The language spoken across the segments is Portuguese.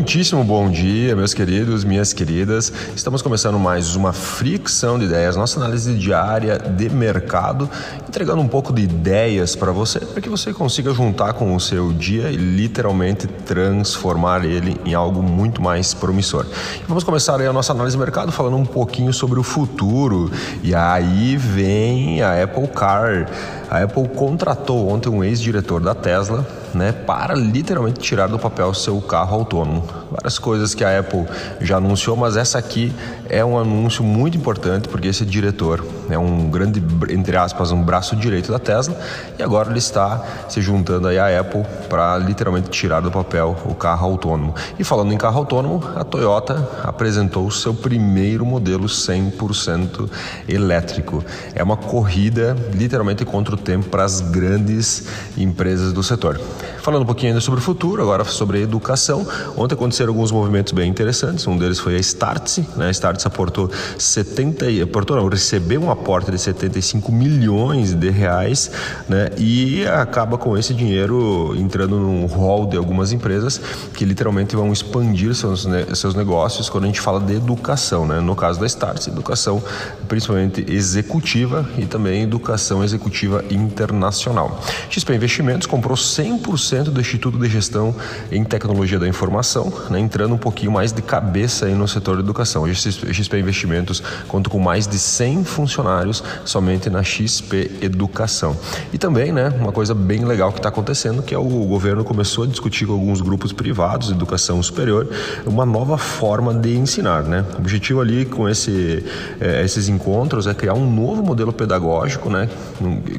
Muitíssimo bom dia, meus queridos, minhas queridas. Estamos começando mais uma fricção de ideias, nossa análise diária de mercado, entregando um pouco de ideias para você, para que você consiga juntar com o seu dia e literalmente transformar ele em algo muito mais promissor. vamos começar a nossa análise de mercado falando um pouquinho sobre o futuro. E aí vem a Apple Car. A Apple contratou ontem um ex-diretor da Tesla né, para literalmente tirar do papel seu carro autônomo. Várias coisas que a Apple já anunciou, mas essa aqui é um anúncio muito importante porque esse diretor é um grande, entre aspas, um braço direito da Tesla e agora ele está se juntando aí à Apple para literalmente tirar do papel o carro autônomo. E falando em carro autônomo, a Toyota apresentou o seu primeiro modelo 100% elétrico. É uma corrida literalmente contra o tempo para as grandes empresas do setor. Falando um pouquinho ainda sobre o futuro, agora sobre educação. Ontem aconteceram alguns movimentos bem interessantes. Um deles foi a Startse. Né? A Startse aportou 70, aportou não, recebeu um aporte de 75 milhões de reais né? e acaba com esse dinheiro entrando num rol de algumas empresas que literalmente vão expandir seus, seus negócios quando a gente fala de educação. Né? No caso da Startse, educação principalmente executiva e também educação executiva internacional. XP Investimentos comprou 100% 100% do Instituto de Gestão em Tecnologia da Informação, né, entrando um pouquinho mais de cabeça aí no setor de educação. A XP Investimentos conta com mais de 100 funcionários somente na XP Educação. E também, né, uma coisa bem legal que está acontecendo, que é o governo começou a discutir com alguns grupos privados de educação superior uma nova forma de ensinar. Né? O objetivo ali com esse, é, esses encontros é criar um novo modelo pedagógico né,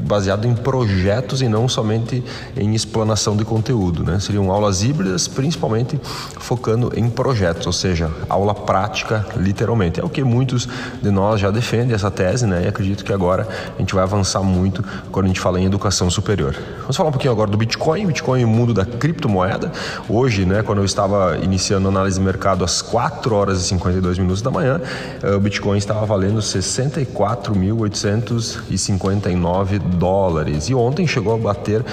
baseado em projetos e não somente em explanação de conteúdo. Né? Seriam aulas híbridas, principalmente focando em projetos, ou seja, aula prática, literalmente. É o que muitos de nós já defendem essa tese, né? e acredito que agora a gente vai avançar muito quando a gente fala em educação superior. Vamos falar um pouquinho agora do Bitcoin. Bitcoin, o mundo da criptomoeda. Hoje, né, quando eu estava iniciando a análise de mercado às 4 horas e 52 minutos da manhã, eh, o Bitcoin estava valendo 64.859 dólares. E ontem chegou a bater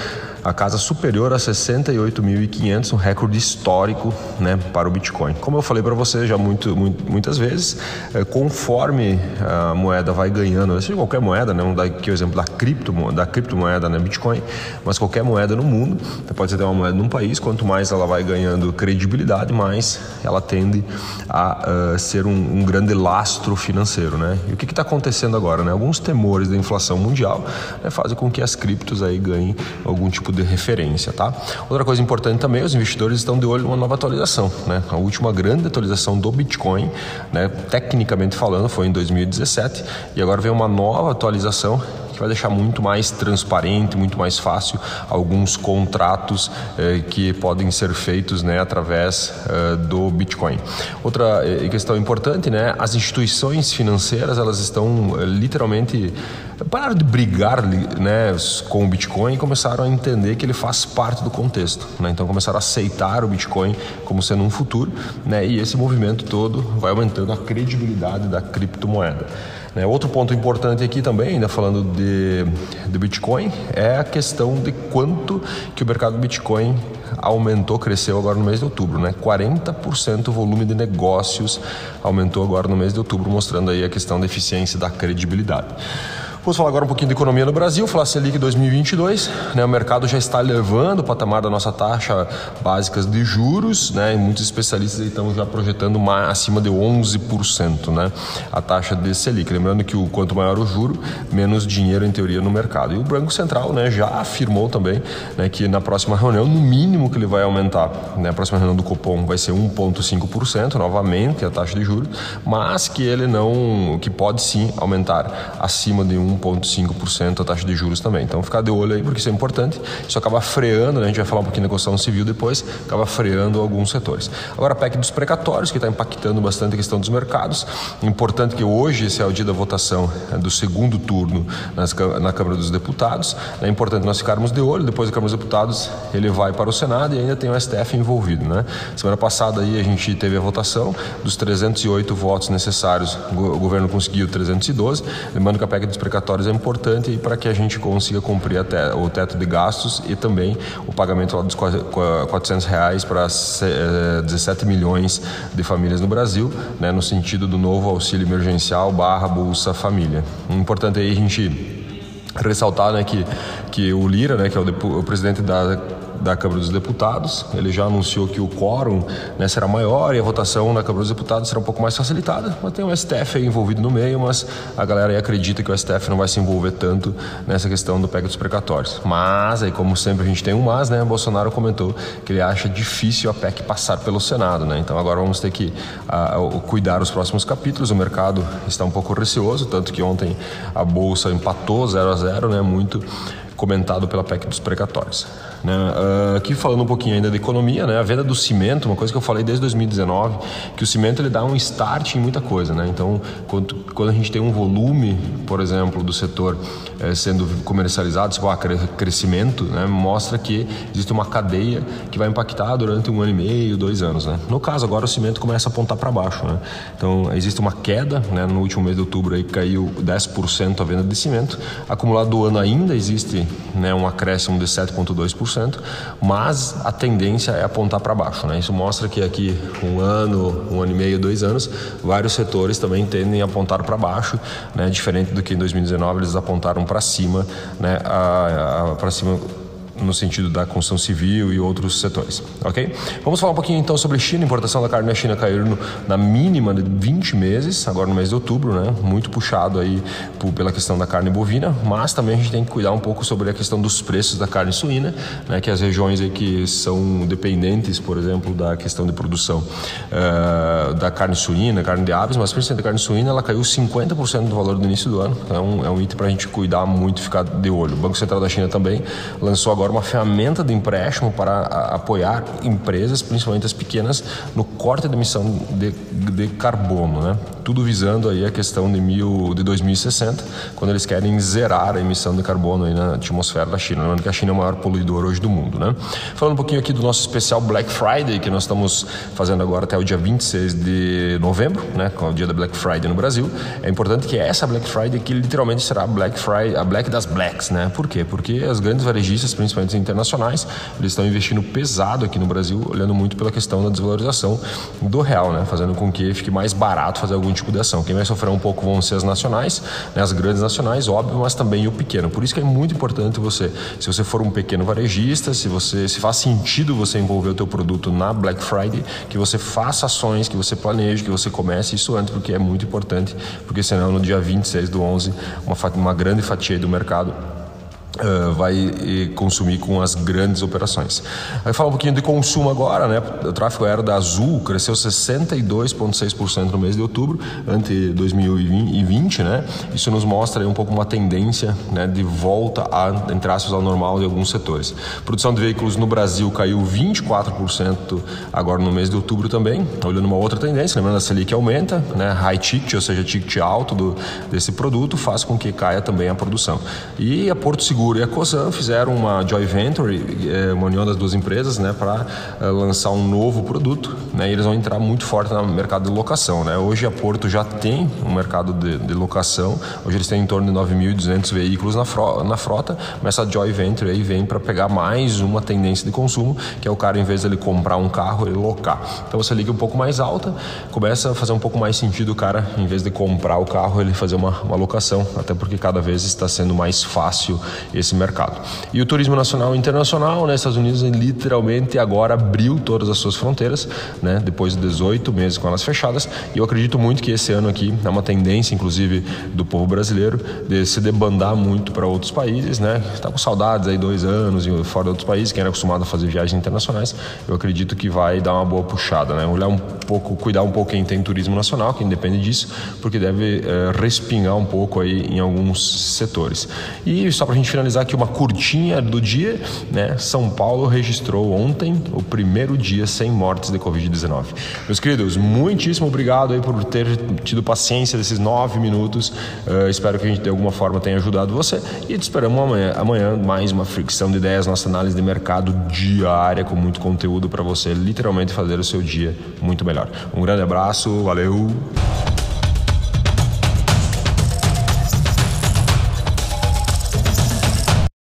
a casa superior a 68.500, um recorde histórico né, para o Bitcoin. Como eu falei para você já muito, muito, muitas vezes, é, conforme a moeda vai ganhando, seja qualquer moeda, né, vamos dar o exemplo da, cripto, da criptomoeda, né, Bitcoin, mas qualquer moeda no mundo, pode ser uma moeda num país, quanto mais ela vai ganhando credibilidade, mais ela tende a uh, ser um, um, grande lastro financeiro. Né? E o que está acontecendo agora? Né? Alguns temores da inflação mundial né, fazem com que as criptos aí ganhem algum tipo de referência, tá? Outra coisa importante também, os investidores estão de olho numa nova atualização, né? A última grande atualização do Bitcoin, né, tecnicamente falando, foi em 2017 e agora vem uma nova atualização que vai deixar muito mais transparente, muito mais fácil alguns contratos eh, que podem ser feitos né, através eh, do Bitcoin. Outra eh, questão importante, né, as instituições financeiras elas estão eh, literalmente pararam de brigar né, com o Bitcoin e começaram a entender que ele faz parte do contexto. Né? Então começaram a aceitar o Bitcoin como sendo um futuro né? e esse movimento todo vai aumentando a credibilidade da criptomoeda. Né? Outro ponto importante aqui também, ainda falando de, de Bitcoin, é a questão de quanto que o mercado do Bitcoin aumentou, cresceu agora no mês de outubro, né? 40% o volume de negócios aumentou agora no mês de outubro, mostrando aí a questão da eficiência da credibilidade. Vamos falar agora um pouquinho de economia no Brasil, falar Selic 2022. Né, o mercado já está levando o patamar da nossa taxa básicas de juros, né, e muitos especialistas estão já projetando acima de 11% né, a taxa de Selic. Lembrando que o quanto maior o juro, menos dinheiro em teoria no mercado. E o Banco Central né, já afirmou também né, que na próxima reunião, no mínimo que ele vai aumentar, né, a próxima reunião do Copom vai ser 1,5% novamente a taxa de juros, mas que ele não, que pode sim aumentar acima de 1 1,5% a taxa de juros também. Então, ficar de olho aí, porque isso é importante. Isso acaba freando, né? a gente vai falar um pouquinho de negociação civil depois, acaba freando alguns setores. Agora, a PEC dos precatórios, que está impactando bastante a questão dos mercados. Importante que hoje, esse é o dia da votação né, do segundo turno nas, na Câmara dos Deputados. É importante nós ficarmos de olho. Depois da Câmara dos Deputados, ele vai para o Senado e ainda tem o STF envolvido. Né? Semana passada aí a gente teve a votação dos 308 votos necessários. O governo conseguiu 312. Lembrando que a PEC dos precatórios precatórios é importante para que a gente consiga cumprir até o teto de gastos e também o pagamento dos 400 reais para 17 milhões de famílias no Brasil, né, no sentido do novo auxílio emergencial barra Bolsa Família. Importante aí a gente ressaltar né, que, que o Lira, né, que é o, o presidente da da Câmara dos Deputados. Ele já anunciou que o quórum né, será maior e a votação na Câmara dos Deputados será um pouco mais facilitada. Mas tem o STF envolvido no meio, mas a galera aí acredita que o STF não vai se envolver tanto nessa questão do PEC dos precatórios. Mas, aí como sempre a gente tem um mas, né? Bolsonaro comentou que ele acha difícil a PEC passar pelo Senado, né? Então agora vamos ter que cuidar os próximos capítulos. O mercado está um pouco receoso, tanto que ontem a Bolsa empatou 0 a 0 né? Muito comentado pela PEC dos precatórios. Né? Uh, aqui falando um pouquinho ainda da economia, né? a venda do cimento, uma coisa que eu falei desde 2019, que o cimento ele dá um start em muita coisa. Né? Então, quando, quando a gente tem um volume, por exemplo, do setor eh, sendo comercializado, se for crescimento, né? mostra que existe uma cadeia que vai impactar durante um ano e meio, dois anos. Né? No caso, agora o cimento começa a apontar para baixo. Né? Então, existe uma queda, né? no último mês de outubro aí caiu 10% a venda de cimento, acumulado do ano ainda existe né, um acréscimo de 7,2%, mas a tendência é apontar para baixo. Né? Isso mostra que aqui um ano, um ano e meio, dois anos, vários setores também tendem a apontar para baixo, né? diferente do que em 2019 eles apontaram para cima, né? para cima no sentido da construção civil e outros setores, ok? Vamos falar um pouquinho então sobre China. A importação da carne na China caiu no, na mínima de 20 meses, agora no mês de outubro, né? Muito puxado aí por, pela questão da carne bovina, mas também a gente tem que cuidar um pouco sobre a questão dos preços da carne suína, né? Que as regiões aí que são dependentes, por exemplo, da questão de produção uh, da carne suína, carne de aves, mas principalmente da carne suína, ela caiu 50% do valor do início do ano. É um, é um item para a gente cuidar muito ficar de olho. O Banco Central da China também lançou agora agora uma ferramenta de empréstimo para apoiar empresas, principalmente as pequenas, no corte de emissão de, de carbono, né? Tudo visando aí a questão de, mil, de 2060, quando eles querem zerar a emissão de carbono aí na atmosfera da China, lembrando que a China é o maior poluidor hoje do mundo, né? Falando um pouquinho aqui do nosso especial Black Friday, que nós estamos fazendo agora até o dia 26 de novembro, né? Com o dia da Black Friday no Brasil. É importante que essa Black Friday que literalmente será a Black Friday, a Black das Blacks, né? Por quê? Porque as grandes varejistas, principalmente internacionais, eles estão investindo pesado aqui no Brasil, olhando muito pela questão da desvalorização do real, né? fazendo com que fique mais barato fazer algum tipo de ação. Quem vai sofrer um pouco vão ser as nacionais, né? as grandes nacionais, óbvio, mas também o pequeno. Por isso que é muito importante você, se você for um pequeno varejista, se você se faz sentido você envolver o teu produto na Black Friday, que você faça ações, que você planeje, que você comece isso antes, porque é muito importante, porque senão no dia 26 do 11, uma, uma grande fatia do mercado Uh, vai consumir com as grandes operações. Aí falar um pouquinho de consumo agora, né? O tráfego aéreo da Azul cresceu 62,6% no mês de outubro, ante 2020, né? Isso nos mostra um pouco uma tendência, né, de volta a, entre ao normal de alguns setores. produção de veículos no Brasil caiu 24% agora no mês de outubro também, olhando uma outra tendência, lembrando a Selic aumenta, né? High ticket, ou seja, ticket alto do, desse produto faz com que caia também a produção. E a Porto Seguro Seguro e a Cosan fizeram uma joint venture, é, uma união das duas empresas, né, para é, lançar um novo produto, né, e eles vão entrar muito forte no mercado de locação, né. Hoje a Porto já tem um mercado de, de locação, hoje eles têm em torno de 9.200 veículos na, frota, na frota, mas essa joint venture aí vem para pegar mais uma tendência de consumo, que é o cara, em vez de ele comprar um carro, ele locar. Então você liga um pouco mais alta, começa a fazer um pouco mais sentido o cara, em vez de comprar o carro, ele fazer uma, uma locação, até porque cada vez está sendo mais fácil esse mercado. E o turismo nacional e internacional, né, Estados Unidos literalmente agora abriu todas as suas fronteiras, né, depois de 18 meses com elas fechadas, e eu acredito muito que esse ano aqui é uma tendência, inclusive, do povo brasileiro de se debandar muito para outros países, né, está com saudades aí dois anos fora de outros países, quem era acostumado a fazer viagens internacionais, eu acredito que vai dar uma boa puxada, né, olhar um pouco, cuidar um pouco quem tem turismo nacional, quem depende disso, porque deve é, respingar um pouco aí em alguns setores. E só para a gente finalizar aqui uma curtinha do dia, né? São Paulo registrou ontem o primeiro dia sem mortes de Covid-19. Meus queridos, muitíssimo obrigado aí por ter tido paciência desses nove minutos. Uh, espero que a gente de alguma forma tenha ajudado você e te esperamos amanhã, amanhã mais uma fricção de ideias, nossa análise de mercado diária com muito conteúdo para você literalmente fazer o seu dia muito melhor. Um grande abraço, valeu!